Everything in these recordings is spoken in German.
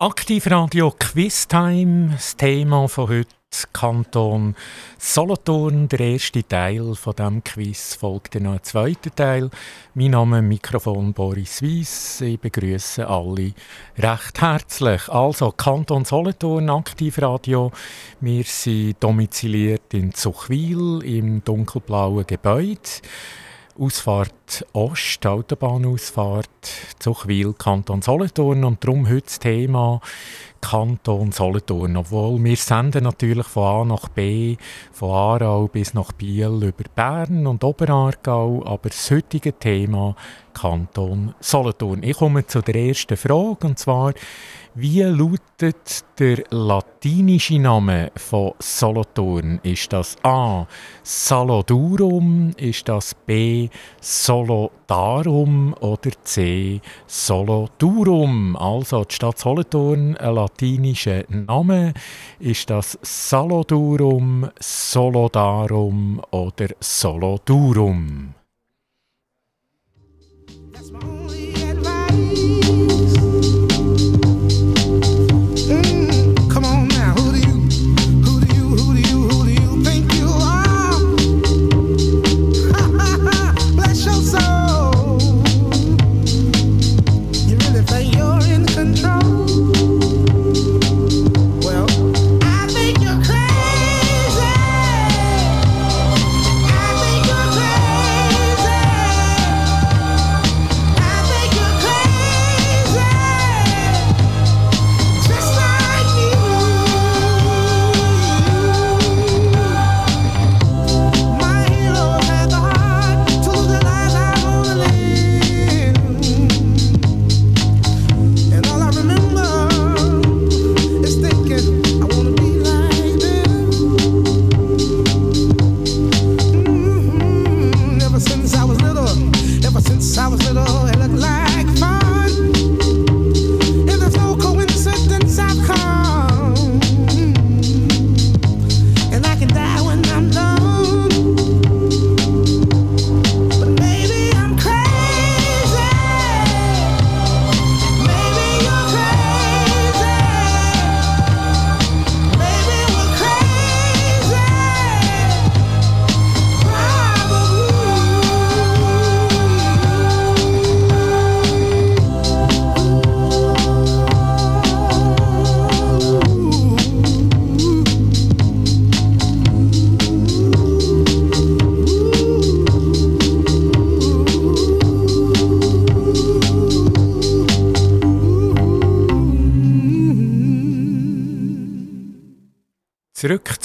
Aktivradio Quiztime, das Thema von heute Kanton Solothurn. Der erste Teil von dem Quiz folgt dann noch ein zweiter Teil. Mein Name ist Mikrofon Boris Weiss. Ich begrüße alle recht herzlich. Also Kanton Solothurn, Aktivradio. Wir sind domiziliert in Zuchwil im dunkelblauen Gebäude. Ausfahrt Ost, Autobahnausfahrt Zuchwil, Kanton Solothurn und darum heute das Thema Kanton Solothurn. Obwohl wir senden natürlich von A nach B, von Aarau bis nach Biel über Bern und Oberaargau, aber das heutige Thema Kanton Solothurn. Ich komme zu der ersten Frage und zwar wie lautet der latinische Name von Solothurn? Ist das A. Salodurum? Ist das B. Solodarum? Oder C. Solodurum? Also die Stadt Solothurn, ein latinischer Name. Ist das Salodurum, Solodarum oder Solodurum? Zurück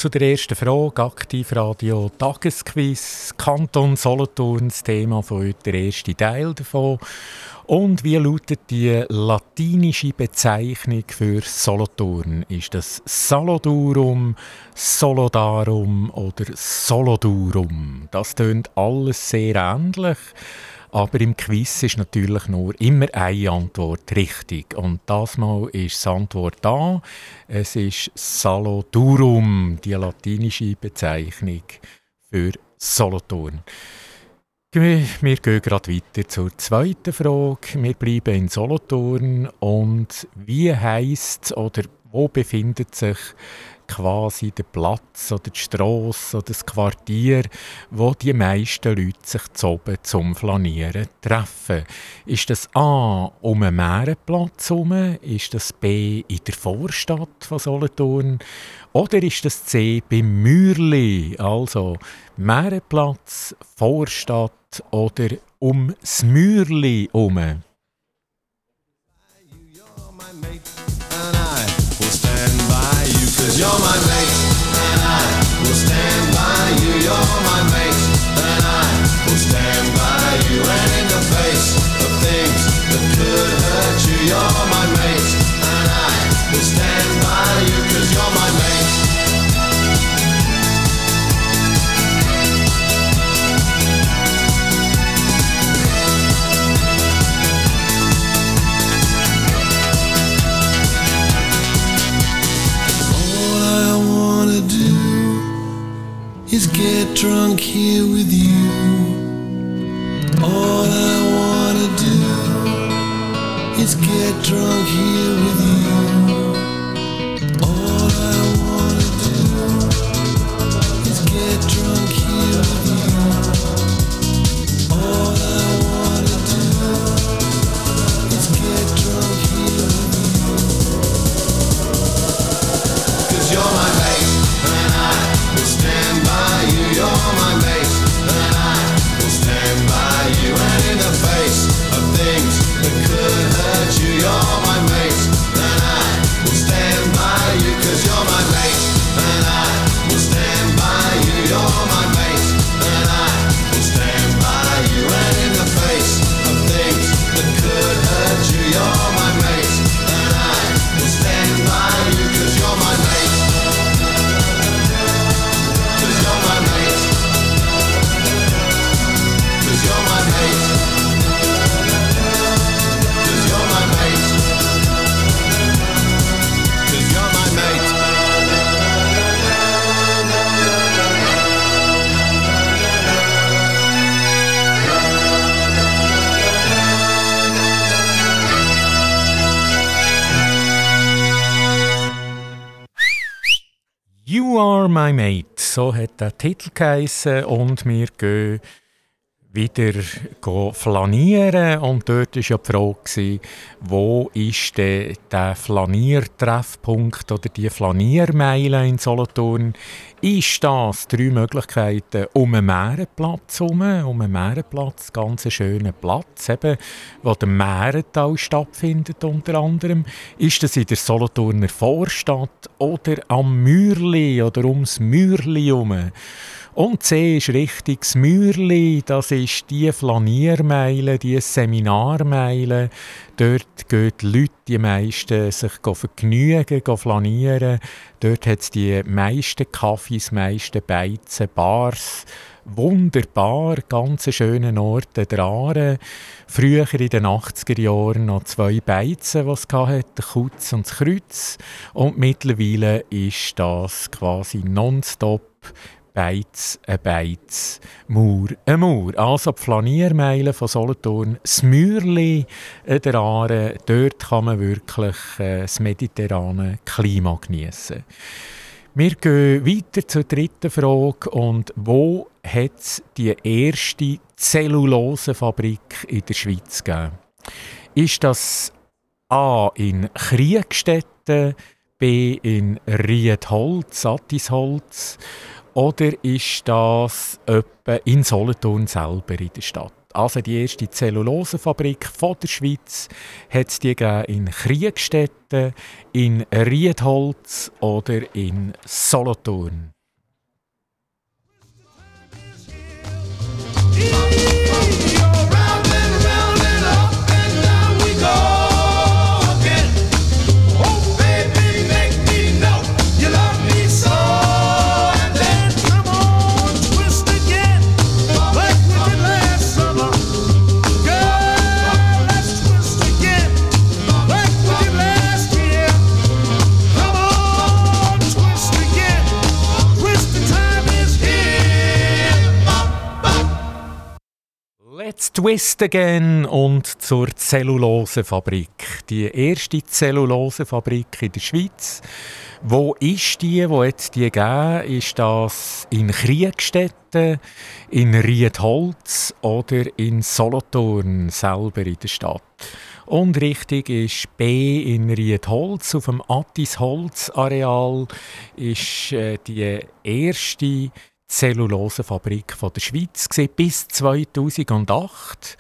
zu der ersten Frage. Aktivradio Tagesquiz. Kanton Solothurn, das Thema von heute, der erste Teil davon. Und wie lautet die latinische Bezeichnung für Solothurn? Ist das Salodurum, Solodarum oder Solodurum? Das tönt alles sehr ähnlich. Aber im Quiz ist natürlich nur immer eine Antwort richtig. Und das Mal ist die Antwort da. Es ist Salodurum, die latinische Bezeichnung für Solothurn. Wir gehen gerade weiter zur zweiten Frage. Wir bleiben in Solothurn. Und wie heisst oder wo befindet sich quasi der Platz oder die Strasse oder das Quartier, wo die meisten Leute sich oben zum Flanieren treffen. Ist das A um einen Meerenplatz herum? Ist das B in der Vorstadt von Solothurn? Oder ist das C beim Mürli? Also Meerenplatz, Vorstadt oder um das Mürli herum? Cause you're my mate, and I will stand by you. You're my mate, and I will stand by you. And in the face of things that could hurt you, you're my mate, and I will stand by you. Cause you're my is get drunk here with you. All I wanna do is get drunk here with you. Der Titel geheissen und wir gehen wieder flanieren und dort war ja die Frage, wo ist der, der Flaniertreffpunkt oder die Flaniermeile in Solothurn? Ist das drei Möglichkeiten um einen Meerenplatz herum, um einen Meerenplatz, ganz schönen Platz, eben, wo der Meerental stattfindet unter anderem. Ist das in der Solothurner Vorstadt oder am Mürli oder ums Mürli herum? Und C ist richtig das Mürli, das ist die Flaniermeile, die Seminarmeile. Dort gehen die Leute, die meisten, sich vergnügen, flanieren. Dort hat es die meisten Kaffees, meisten Beizen, Bars. Wunderbar, ganz schöne Orte dran. Früher in den 80er Jahren noch zwei Beizen, die es hatte, der Kutz und das Kreuz. Und mittlerweile ist das quasi nonstop Beiz, ein Beiz, Mauer, ein Mauer. Also die Flaniermeile von Solothurn, das Mürli der Aare, dort kann man wirklich äh, das mediterrane Klima genießen. Wir gehen weiter zur dritten Frage. Und wo hat es die erste Zellulosefabrik in der Schweiz gegeben? Ist das A in Kriegstetten, B in Riedholz, Sattisholz oder ist das etwa in Solothurn selber in der Stadt? Also die erste Zellulosefabrik von der Schweiz hat es die in Kriegstetten, in Riedholz oder in Solothurn. Twist Again und zur Zellulosefabrik. Die erste Zellulosefabrik in der Schweiz. Wo ist die? Wo hat die gegeben? Ist das in Kriegstetten, in Riedholz oder in Solothurn selber in der Stadt? Und richtig ist B in Riedholz. Auf dem Attisholz-Areal ist äh, die erste Zellulosefabrik von der Schweiz bis 2008.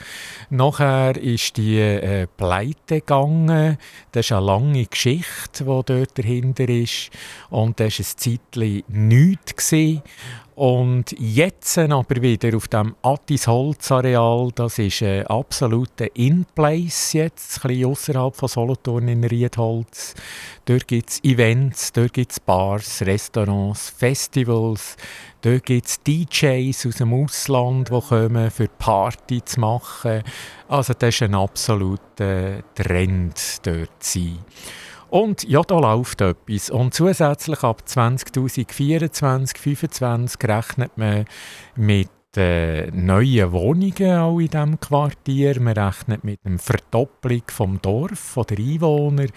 Nachher ist die äh, pleite gegangen. Das ist eine lange Geschichte, die dort dahinter ist. Und das war ein Zeitchen nichts. Und jetzt aber wieder auf dem Attis Holzareal, das ist ein absoluter In-Place jetzt, ein bisschen außerhalb von Solothurn in Riedholz. Dort gibt es Events, dort gibt es Bars, Restaurants, Festivals, dort gibt es DJs aus dem Ausland, die kommen, für Party zu machen. Also das ist ein absoluter Trend dort zu sein. Und ja, da läuft etwas. Und zusätzlich ab 2024, 2025 rechnet man mit äh, neuen Wohnungen auch in diesem Quartier. Man rechnet mit einer Verdopplung vom Dorf, von der Einwohner.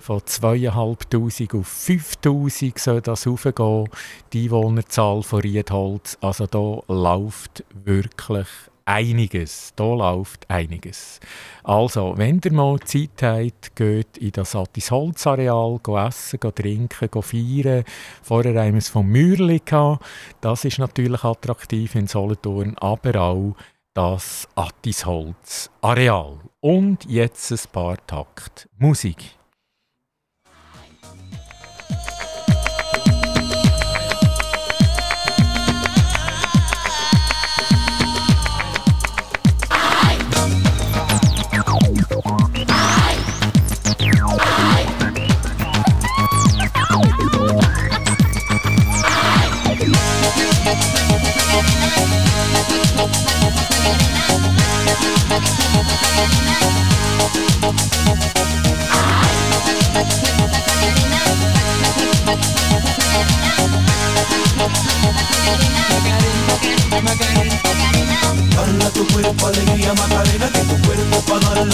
Von 2'500 auf 5'000 soll das hochgehen, die Einwohnerzahl von Riedholz. Also da läuft wirklich einiges. Da läuft einiges. Also, wenn ihr mal Zeit habt, geht in das Attis Holzareal, essen, trinken, feiern. Vorher haben wir es vom Mürli gehabt. Das ist natürlich attraktiv in Solothurn, aber auch das Attis Holzareal. Und jetzt ein paar Takt Musik.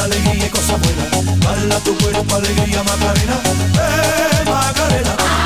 Alegría y cosas buenas. Bala tu cuerpo, alegría, Macarena, eh, Macarena.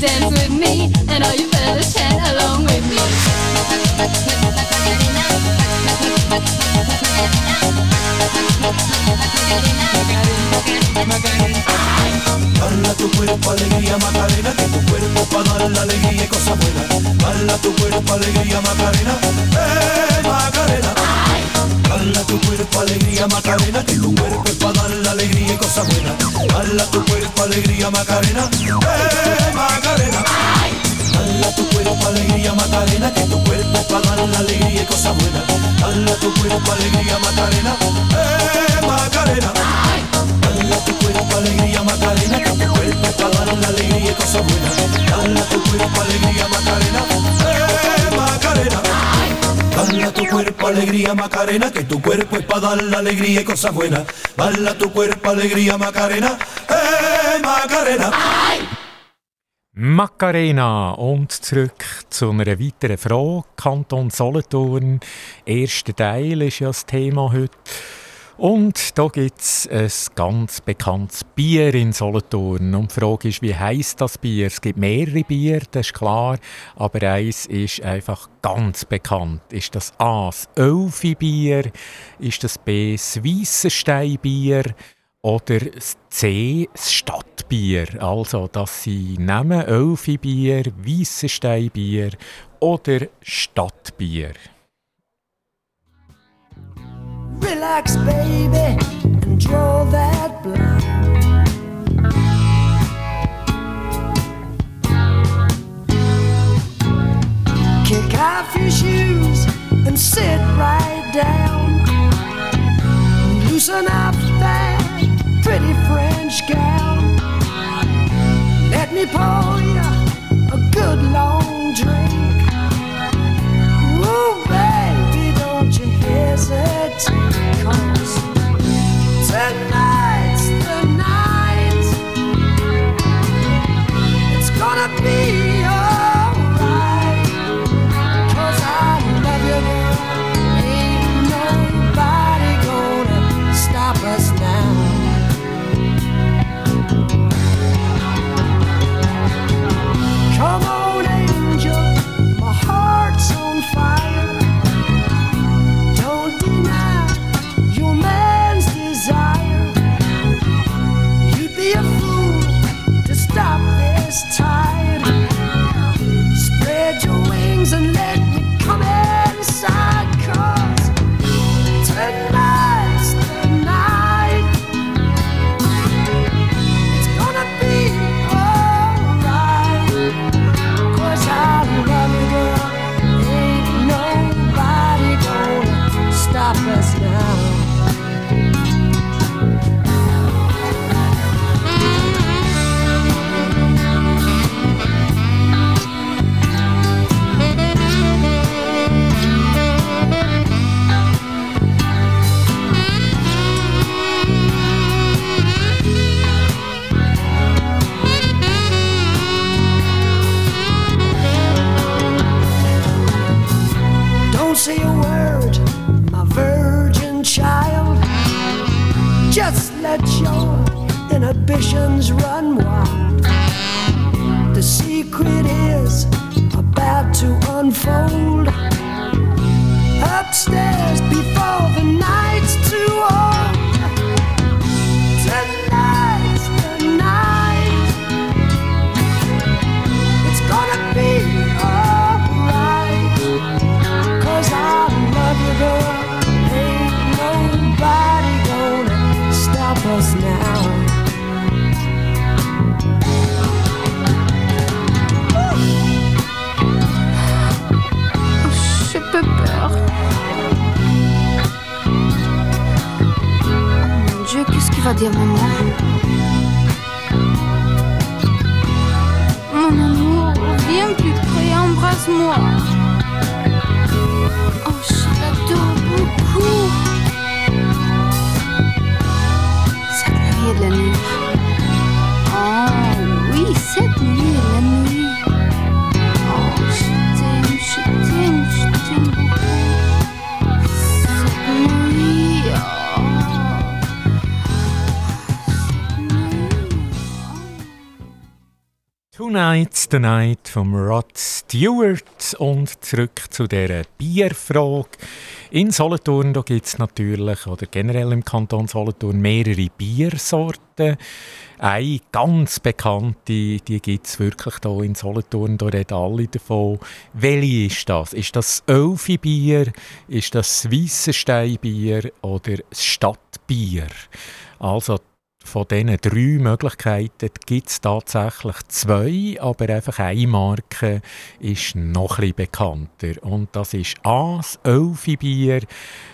Dance with me, and all you fellas chat along with me. Bala tu cuerpo, alegría, Macarena, que tu cuerpo para dar la alegría y cosas buenas. Bala tu cuerpo, alegría, Macarena, eh, Macarena. Bala tu cuerpo, alegría, Macarena, que tu cuerpo para dar la alegría y cosas buenas. Bala tu cuerpo, alegría, Macarena, eh, Macarena. Bala tu cuerpo, alegría, Macarena, que tu cuerpo para dar la alegría y cosas buenas. Bala tu cuerpo, alegría, Macarena, eh, Macarena. Bala tu cuerpo, alegría, Macarena, que tu cuerpo para dar la alegría y cosas buenas. Bala tu cuerpo, alegría, Macarena, eh, Macarena. Bala tu cuerpo, alegría, Macarena, que tu cuerpo es para dar la alegría y cosas buenas. Bala tu cuerpo, alegría, Macarena, eh, Macarena. Macarena und zurück zu einer weiteren Frage. Kanton Solothurn, erster Teil ist ja das Thema heute. Und da gibt es ein ganz bekanntes Bier in Solothurn. Und die Frage ist, wie heisst das Bier? Es gibt mehrere Bier, das ist klar, aber eins ist einfach ganz bekannt. Ist das A, das Ölfi-Bier? Ist das B, das Weissenstein-Bier? Oder das C, das Stadtbier? Also, dass sie nehmen Ölfi-Bier, Weissenstein-Bier oder Stadtbier. Relax, baby, and draw that blind. Kick off your shoes and sit right down. Loosen up that pretty French gown. Let me pour run wild. The secret is about to unfold. Upstairs tu vas dire, maman Mon amour, viens plus près, embrasse-moi. Oh, je l'adore beaucoup. Cette nuit de la nuit. Oh, oui, cette nuit de la nuit. Tonight's the Night vom Rod Stewart und zurück zu der Bierfrage. In Solothurn gibt es natürlich, oder generell im Kanton Solothurn, mehrere Biersorten. Eine ganz bekannte, die gibt es wirklich hier in Solothurn, da reden alle davon. Welche ist das? Ist das Elfi-Bier, ist das Weissenstein-Bier oder Stadtbier? Also von diesen drei Möglichkeiten gibt es tatsächlich zwei, aber einfach eine Marke ist noch ein bekannter. Und das ist A, das Elfi-Bier.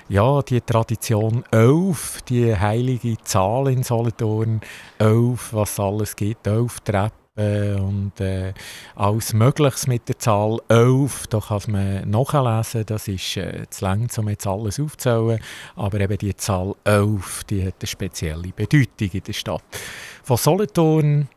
Ja, die Tradition Elf, die heilige Zahl in Solothurn. Elf, was es alles gibt, elf Treppen und äh, alles Mögliches mit der Zahl 11. Da kann man nachlesen, das ist äh, zu lang, um jetzt alles aufzuzählen. Aber eben die Zahl 11, die hat eine spezielle Bedeutung in der Stadt. Von Solothurn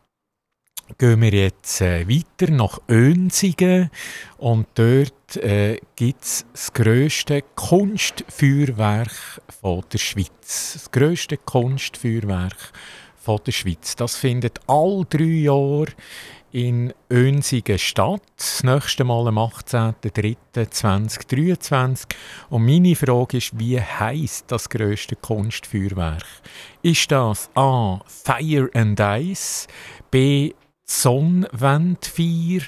gehen wir jetzt äh, weiter nach Önsigen und dort äh, gibt es das grösste Kunstfeuerwerk der Schweiz. Das grösste Kunstfeuerwerk von der Schweiz. Das findet all drei Jahre in Önsigen statt. Das nächste Mal am 18.03.2023. Und meine Frage ist, wie heisst das grösste Kunstfeuerwerk? Ist das A. Fire and Ice, B. Sonnenwendfeier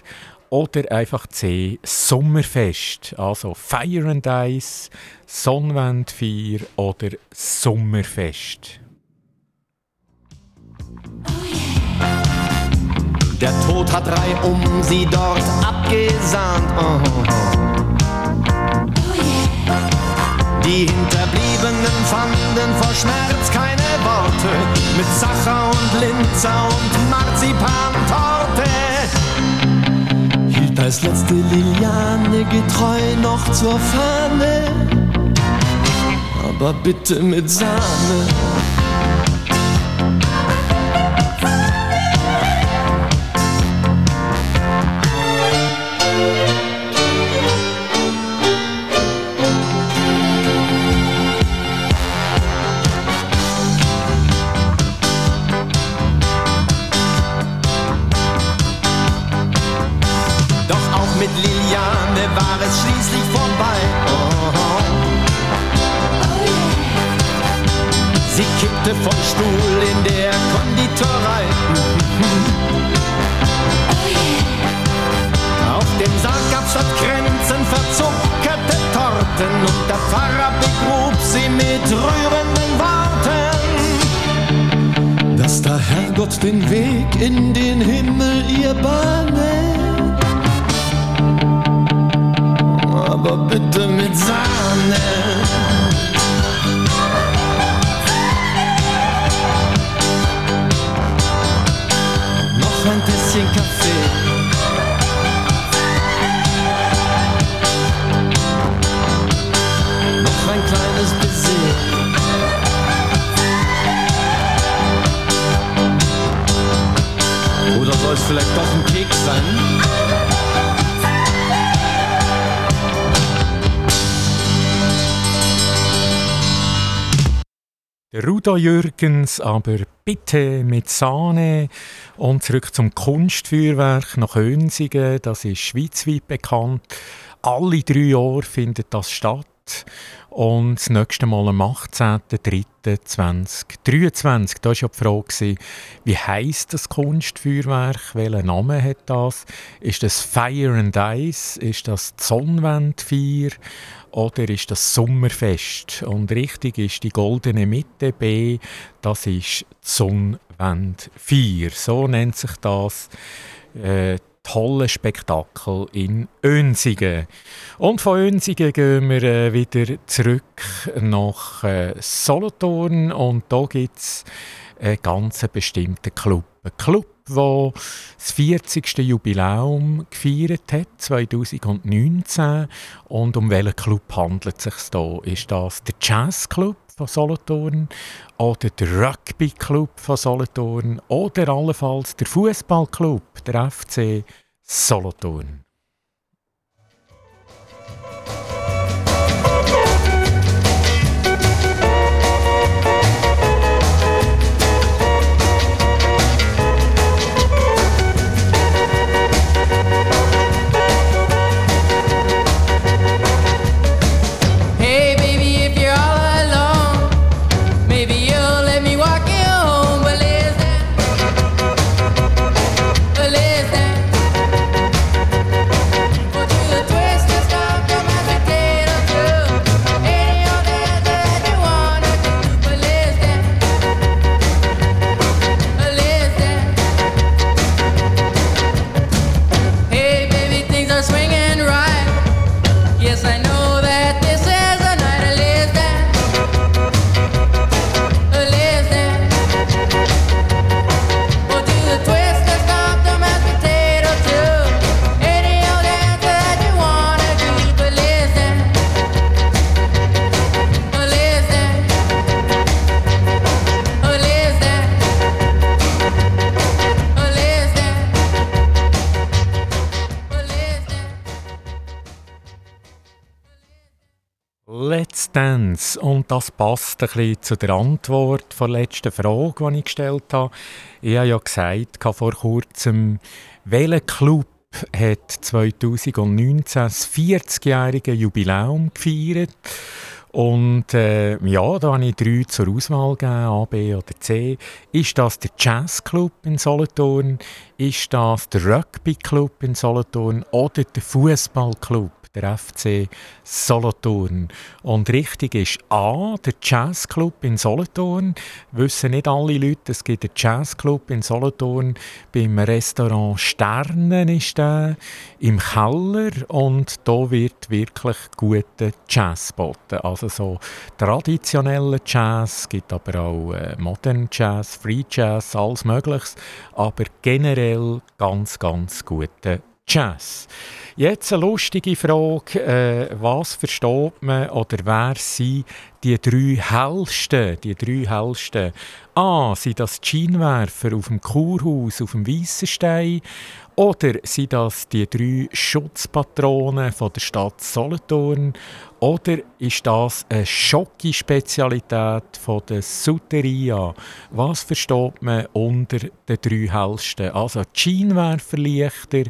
oder einfach C. Sommerfest? Also Fire and Ice, Sonnenwendfeier oder Sommerfest? Der Tod hat drei um sie dort abgesahnt. Oh, oh, oh. Die Hinterbliebenen fanden vor Schmerz keine Worte. Mit Sacher und Linzer und Marzipantorte. Hielt als letzte Liliane getreu noch zur Fahne. Aber bitte mit Sahne. Herrgott den Weg in den Himmel ihr bahne. aber bitte mit Sahne. Der Rudo Jürgens, aber bitte mit Sahne. Und zurück zum Kunstfeuerwerk nach Önsigen. Das ist schweizweit bekannt. Alle drei Jahre findet das statt. Und das nächste Mal am 18.03.2023. Da war ja die Frage, wie heisst das Kunstfeuerwerk? Welchen Namen hat das? Ist das Fire and Ice? Ist das die Sonnenwendfeier? Oder ist das Sommerfest? Und richtig ist die goldene Mitte B, das ist die Sonnenwendfeier. So nennt sich das. Äh, tolle Spektakel in Önsigen. Und von Önsigen gehen wir äh, wieder zurück nach äh, Solothurn und da gibt es einen ganz bestimmten Club. Ein Club, der das 40. Jubiläum gefeiert hat, 2019. Und um welchen Club handelt es sich hier? Ist das der Jazzclub von Solothurn oder der Rugby-Club von Solothurn oder allenfalls der Fußballclub, der FC Solothurn? Dance. Und das passt ein bisschen zu der Antwort der letzten Frage, die ich gestellt habe. Ich habe ja gesagt, vor kurzem, welcher Club hat 2019 das 40-jährige Jubiläum gefeiert? Und äh, ja, da habe ich drei zur Auswahl gegeben, A, B oder C. Ist das der Jazzclub in Solothurn? Ist das der Rugbyclub in Solothurn? Oder der Fußballclub? Der FC Solothurn. Und richtig ist A, der Jazzclub in Solothurn. Wissen nicht alle Leute, es gibt einen Jazzclub in Solothurn. Beim Restaurant Sternen ist der, im Keller. Und da wird wirklich guter Jazz geboten. Also so traditioneller Jazz, es gibt aber auch äh, Modern Jazz, Free Jazz, alles Mögliches. Aber generell ganz, ganz guter Jazz. Jetzt eine lustige Frage. Äh, was versteht man oder wer sind die drei hellsten? Die drei hellsten. A. Sind das die auf dem Kurhaus auf dem Weissenstein? Oder sind das die drei Schutzpatronen von der Stadt Solothurn? Oder ist das eine Schocki-Spezialität der Souteria? Was versteht man unter den drei hellsten? Also die Scheinwerferlichter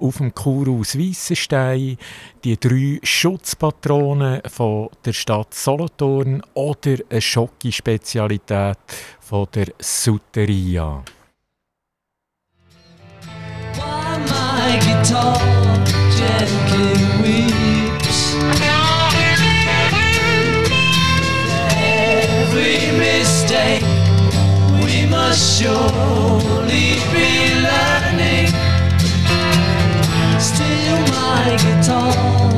auf dem Kurhaus Weissenstein, die drei Schutzpatronen von der Stadt Solothurn oder eine Schocki-Spezialität der Souteria? Guitar gently weeps. Every mistake we must surely be learning. Still, my guitar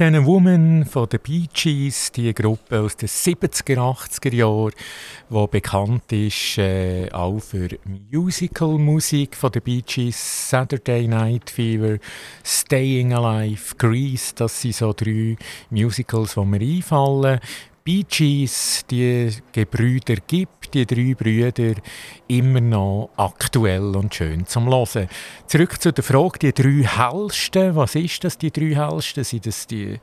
A Woman von den Bee Gees, die Gruppe aus den 70er, 80er Jahren, die bekannt ist äh, auch für Musical-Musik von den Bee Gees, Saturday Night Fever, Staying Alive, Grease, das sind so drei Musicals, die mir einfallen. Bee Gees, die Gebrüder gibt, die drei Brüder, immer noch aktuell und schön zum Hören. Zurück zu der Frage, die drei hellsten, was ist das, die drei hellsten? Sind das die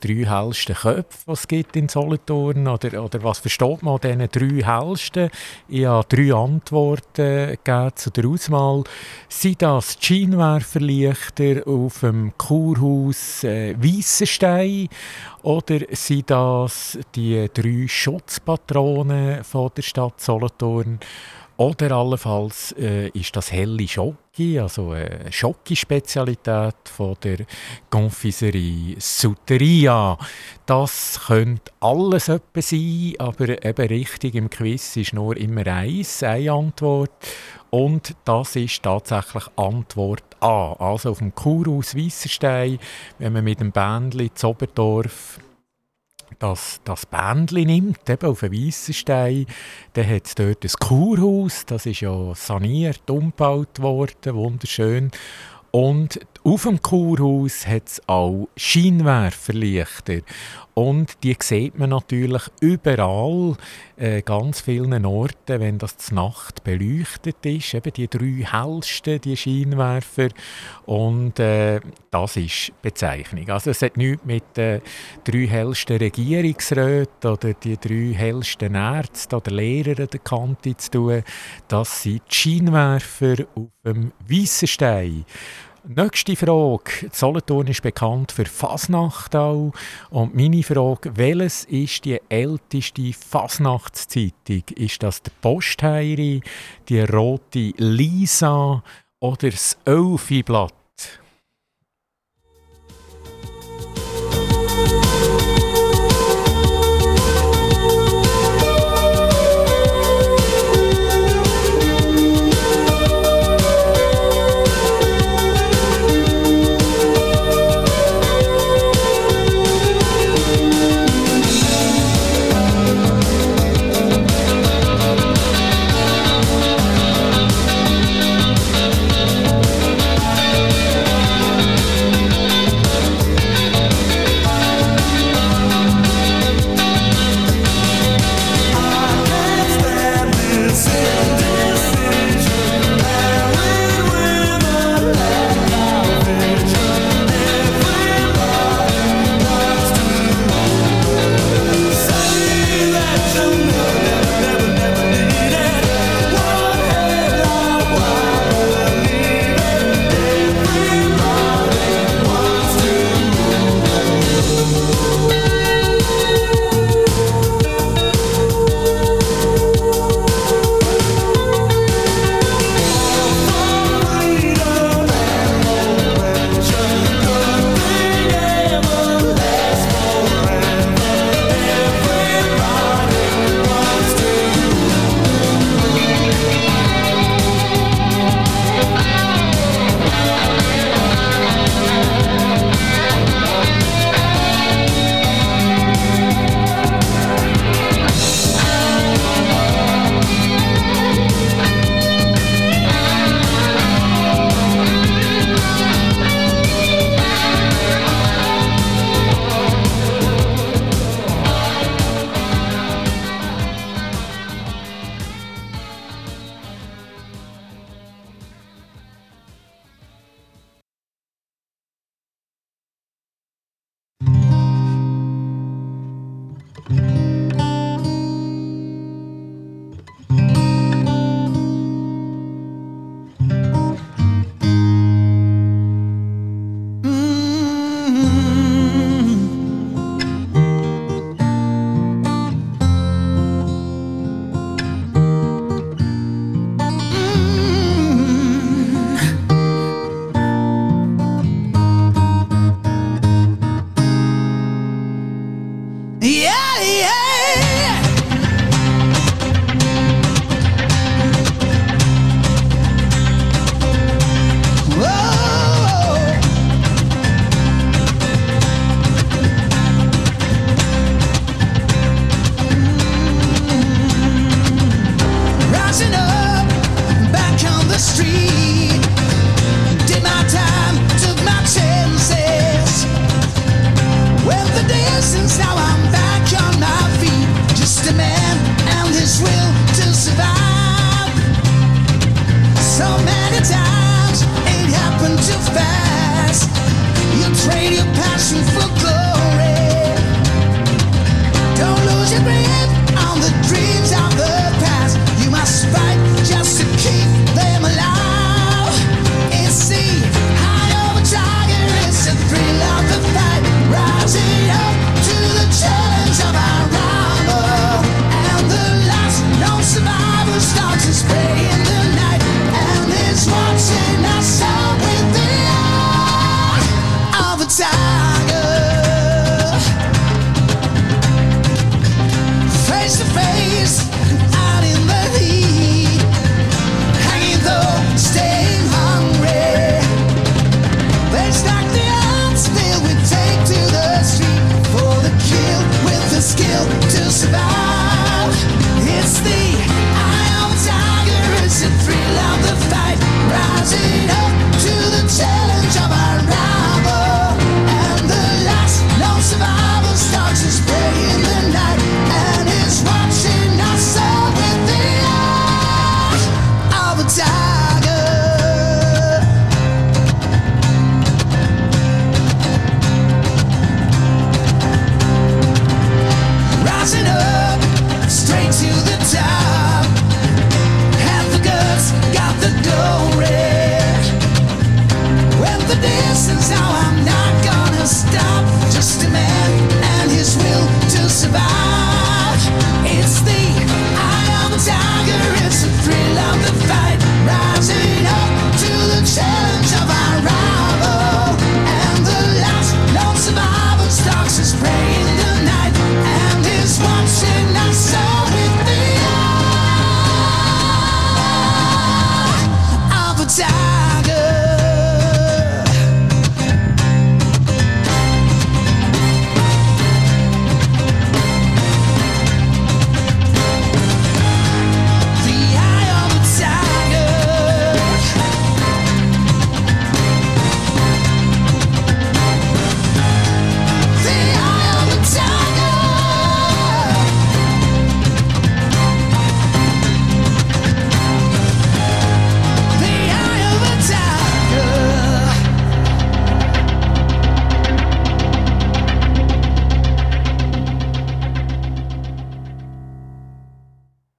drei hellsten Köpfe, die es in Solothurn? Oder, oder was versteht man an diesen drei hellsten? Ich habe drei Antworten gegeben zu der Auswahl. Sind das die Scheinwerferlichter auf dem Kurhaus äh, Weissenstein? Oder sind das die drei Schutzpatronen von der Stadt Solothurn? Oder allenfalls äh, ist das helle Schoki, also eine Schoki-Spezialität von der Confiserie Souteria. Das könnte alles etwas sein, aber eben richtig im Quiz ist nur immer eins, eine Antwort. Und das ist tatsächlich Antwort A. Also auf dem Kurhaus Weisserstein, wenn man mit dem Bändli zu Oberdorf das, das Bändchen nimmt, eben auf einen Weissenstein, dann hat es dort ein Kurhaus, das ist ja saniert, umgebaut worden, wunderschön. Und auf dem Kurhaus hat es auch Scheinwerferlichter. Und die sieht man natürlich überall, äh, ganz vielen Orten, wenn das zur Nacht beleuchtet ist. Eben die drei hellsten, die Scheinwerfer. Und äh, das ist Bezeichnung. Also es hat nichts mit den drei hellsten Regierungsräten oder die drei hellsten Ärzten oder Lehrern der Kante zu tun. Das sind die Scheinwerfer auf dem Weissenstein. Nächste Frage. Solothurn ist bekannt für Fasnacht. Und meine Frage, welches ist die älteste Fasnachtszeitung? Ist das der Postheiri, die rote Lisa oder das Elfiblatt?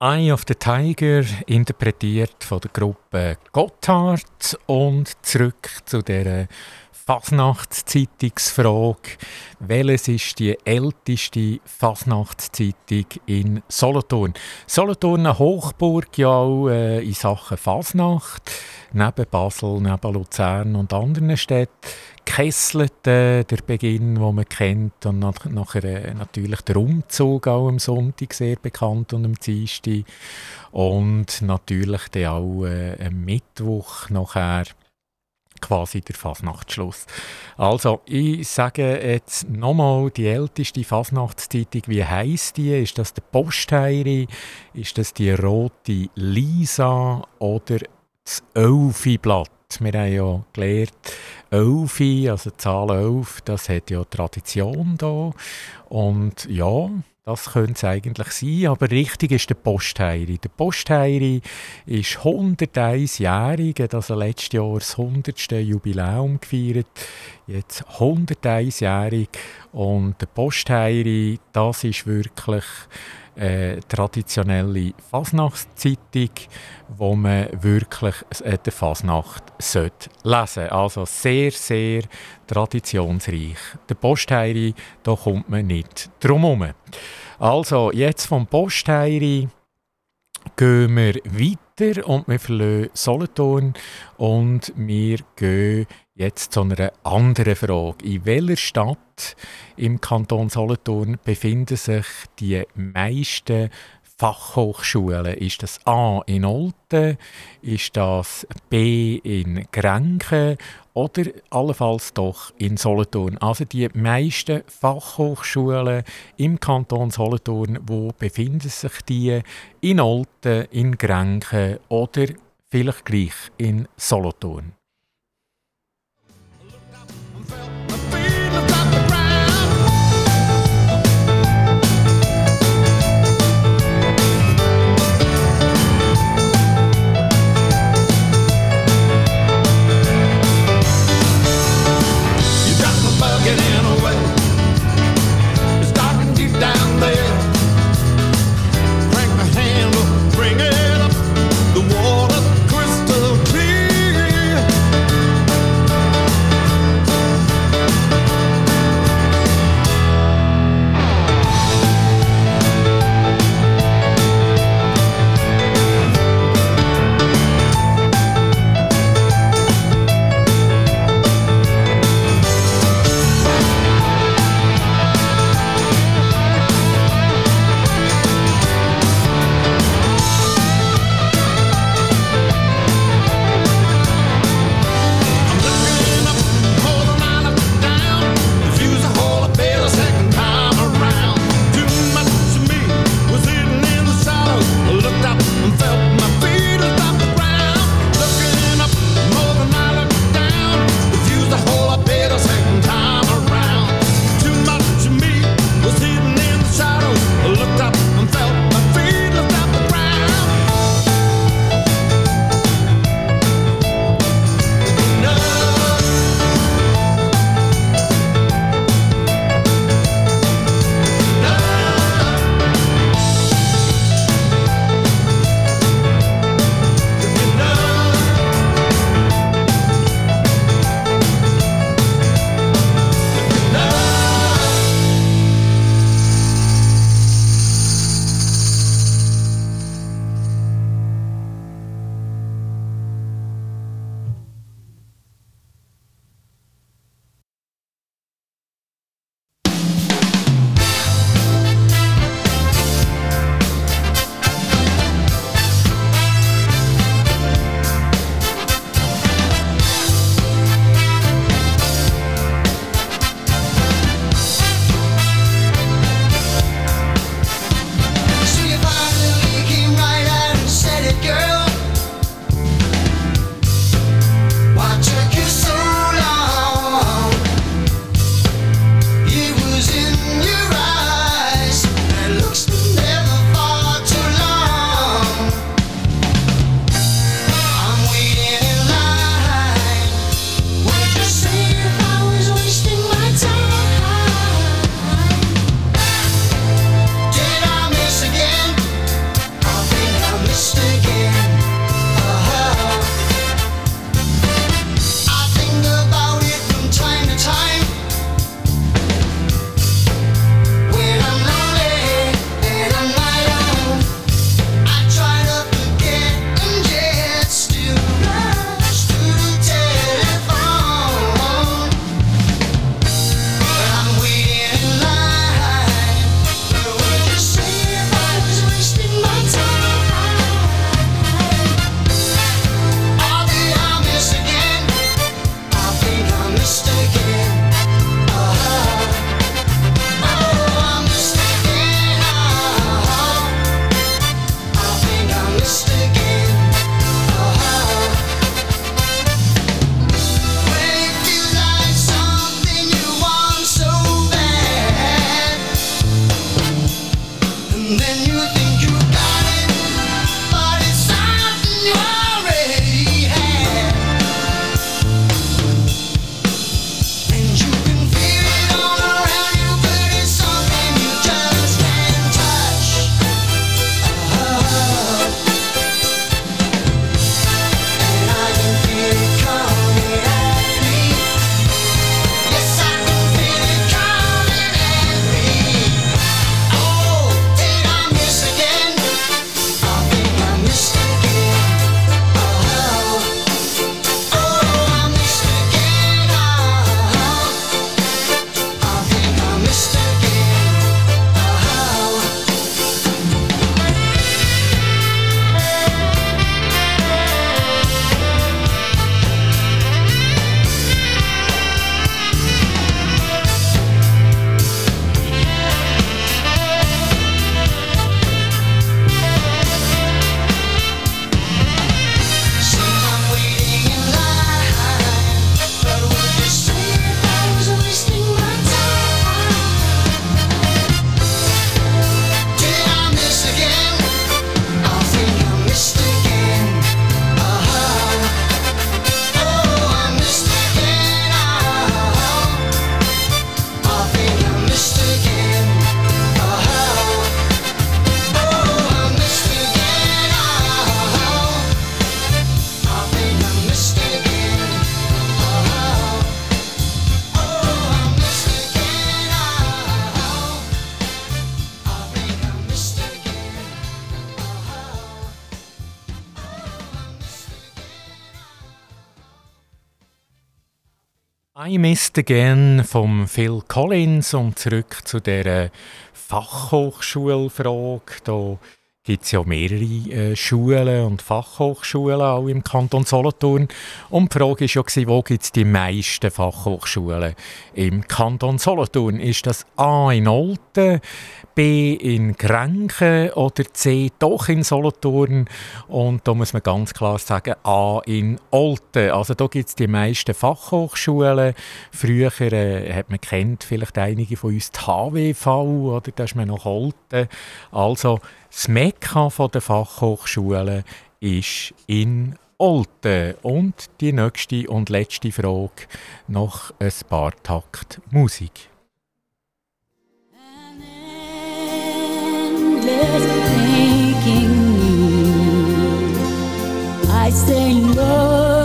Eye of the Tiger, interpretiert von der Gruppe Gotthard und zurück zu der Fasnachtszeitungsfrage. Welches ist die älteste Fasnachtszeitung in Solothurn? Solothurn eine Hochburg ja auch äh, in Sachen Fasnacht. Neben Basel, neben Luzern und anderen Städten Kesselt, äh, der Beginn, den man kennt, und nach, nachher äh, natürlich der Umzug auch am Sonntag sehr bekannt und am Dienstag und natürlich dann auch äh, am Mittwoch nachher quasi der Fasnachtsschluss. Also, ich sage jetzt nochmal die älteste Fasnachtszeitung. Wie heisst die? Ist das der Postheiri? Ist das die rote Lisa oder das Elfi-Blatt? Wir haben ja gelernt, Elfi, also die Zahl 11, das hat ja Tradition da. Und ja, das könnte es eigentlich sein, aber richtig ist der Postheiri. Der Postheiri ist 101-jährig, also letztes Jahr das 100. Jubiläum gefeiert, jetzt 101-jährig und der Postheiri, das ist wirklich äh, traditionelle Fasnachtszeitung, wo man wirklich äh, die Fasnacht sollte lesen Also sehr, sehr traditionsreich. Der Postheiri, da kommt man nicht drum herum. Also, jetzt vom Postheiri gehen wir weiter und wir verlassen Solothurn und wir gehen jetzt zu einer anderen Frage. In welcher Stadt im Kanton Solothurn befinden sich die meisten Fachhochschulen? Ist das A in Olten? Ist das B in Grenken? Oder allenfalls doch in Solothurn? Also die meisten Fachhochschulen im Kanton Solothurn, wo befinden sich die? In Olten, in Grenken oder vielleicht gleich in Solothurn? Again von Phil Collins und zurück zu der Fachhochschulfrage. Da gibt es ja mehrere äh, Schulen und Fachhochschulen auch im Kanton Solothurn. Und die Frage war ja, wo gibt es die meisten Fachhochschulen im Kanton Solothurn? Ist das A in Olten, B in Grenchen oder C doch in Solothurn. Und da muss man ganz klar sagen, A in Olten. Also da gibt es die meisten Fachhochschulen. Früher äh, hat man kennt vielleicht einige von uns die HWV oder da ist man noch Olten. Also das Mekka der Fachhochschulen ist in Olten. Und die nächste und letzte Frage noch ein paar Takt Musik. endless making you. I say no.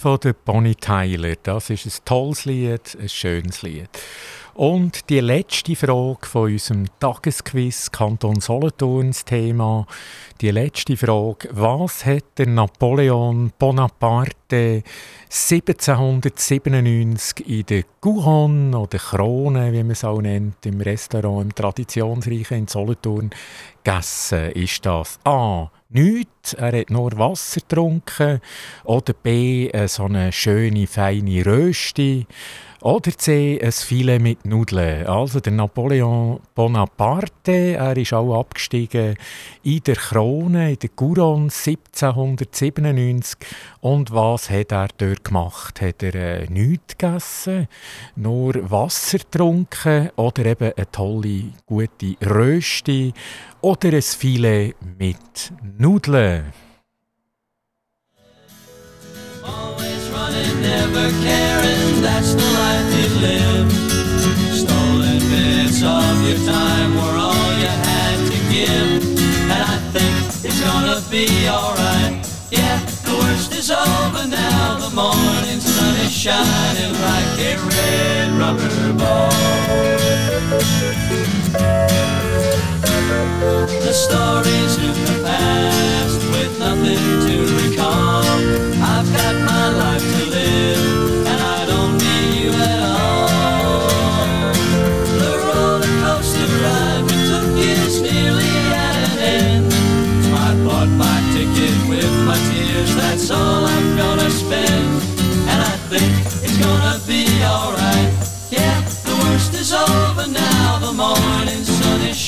Von der Bonnie Tyler, das ist ein tolles Lied, ein schönes Lied. Und die letzte Frage von unserem Tagesquiz Kanton Solothurns Thema, die letzte Frage, was hat der Napoleon Bonaparte 1797 in der Couronne oder Krone, wie man es auch nennt, im Restaurant im Traditionsreichen in Solothurn gegessen? Ist das A. Nichts, er hat nur Wasser getrunken. Oder B. äh, So eine schöne, feine Rösti. Oder C. Ein Filet mit Nudeln. Also der Napoleon Bonaparte, er ist auch abgestiegen in der Krone, in der Couronne 1797. Und was hat er dort gemacht? Hat er äh, nichts gegessen, nur Wasser getrunken oder eben eine tolle, gute Rösti oder ein Filet mit Nudeln? Always running, never caring, that's the life you live. Stolen bits of your time were all you had to give. And I think it's gonna be alright. Yeah, the worst is over now. The morning sun is shining like a red rubber ball. The stories in the past with nothing to recall. I've got my life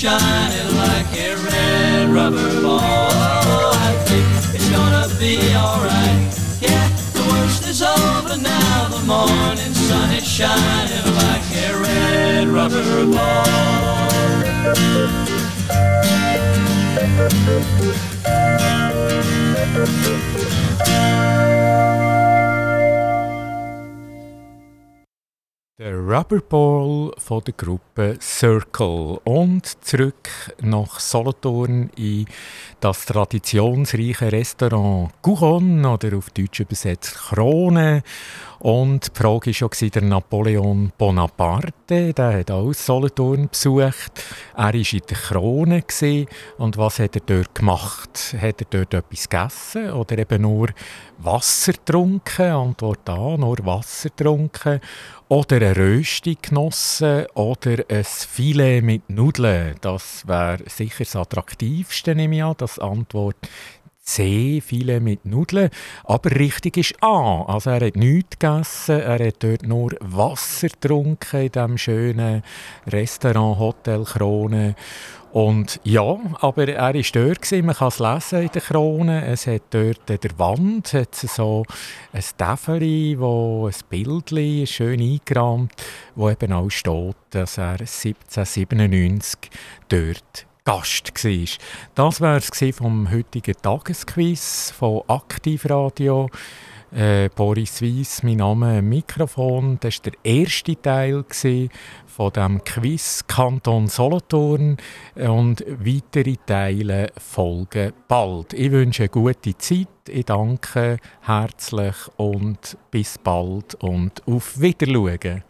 shining like a red rubber ball. Oh, I think it's gonna be alright. Yeah, the worst is over now. The morning sun is shining like a red rubber ball. Rubberball von der Gruppe Circle. Und zurück nach Solothurn in das traditionsreiche Restaurant Couron oder auf Deutsch übersetzt Krone und die Frage war schon der Napoleon Bonaparte, der hat auch Solothurn besucht. Er war in der Krone und was hat er dort gemacht? Hat er dort etwas gegessen oder eben nur Wasser getrunken? Antwort A, nur Wasser getrunken. Oder eine Rösti genossen oder ein Filet mit Nudeln. Das wäre sicher das Attraktivste, nehme ich an. Das Antwort C, viele mit Nudeln. Aber richtig ist A. Also er hat nichts gegessen, er hat dort nur Wasser getrunken in diesem schönen Restaurant Hotel Krone. Und ja, aber er war dort, gewesen. man kann es lesen in der Krone. Es hat dort an der Wand hat so ein Tafel, wo ein Bild schön eingerahmt, wo eben auch steht, dass er 1797 dort Gast war. Das war es vom heutigen Tagesquiz von Aktivradio. Äh, Boris Weiss, mein Name Mikrofon. Das war der erste Teil von dem Quiz Kanton Solothurn und weitere Teile folgen bald. Ich wünsche eine gute Zeit, ich danke herzlich und bis bald und auf Wiedersehen.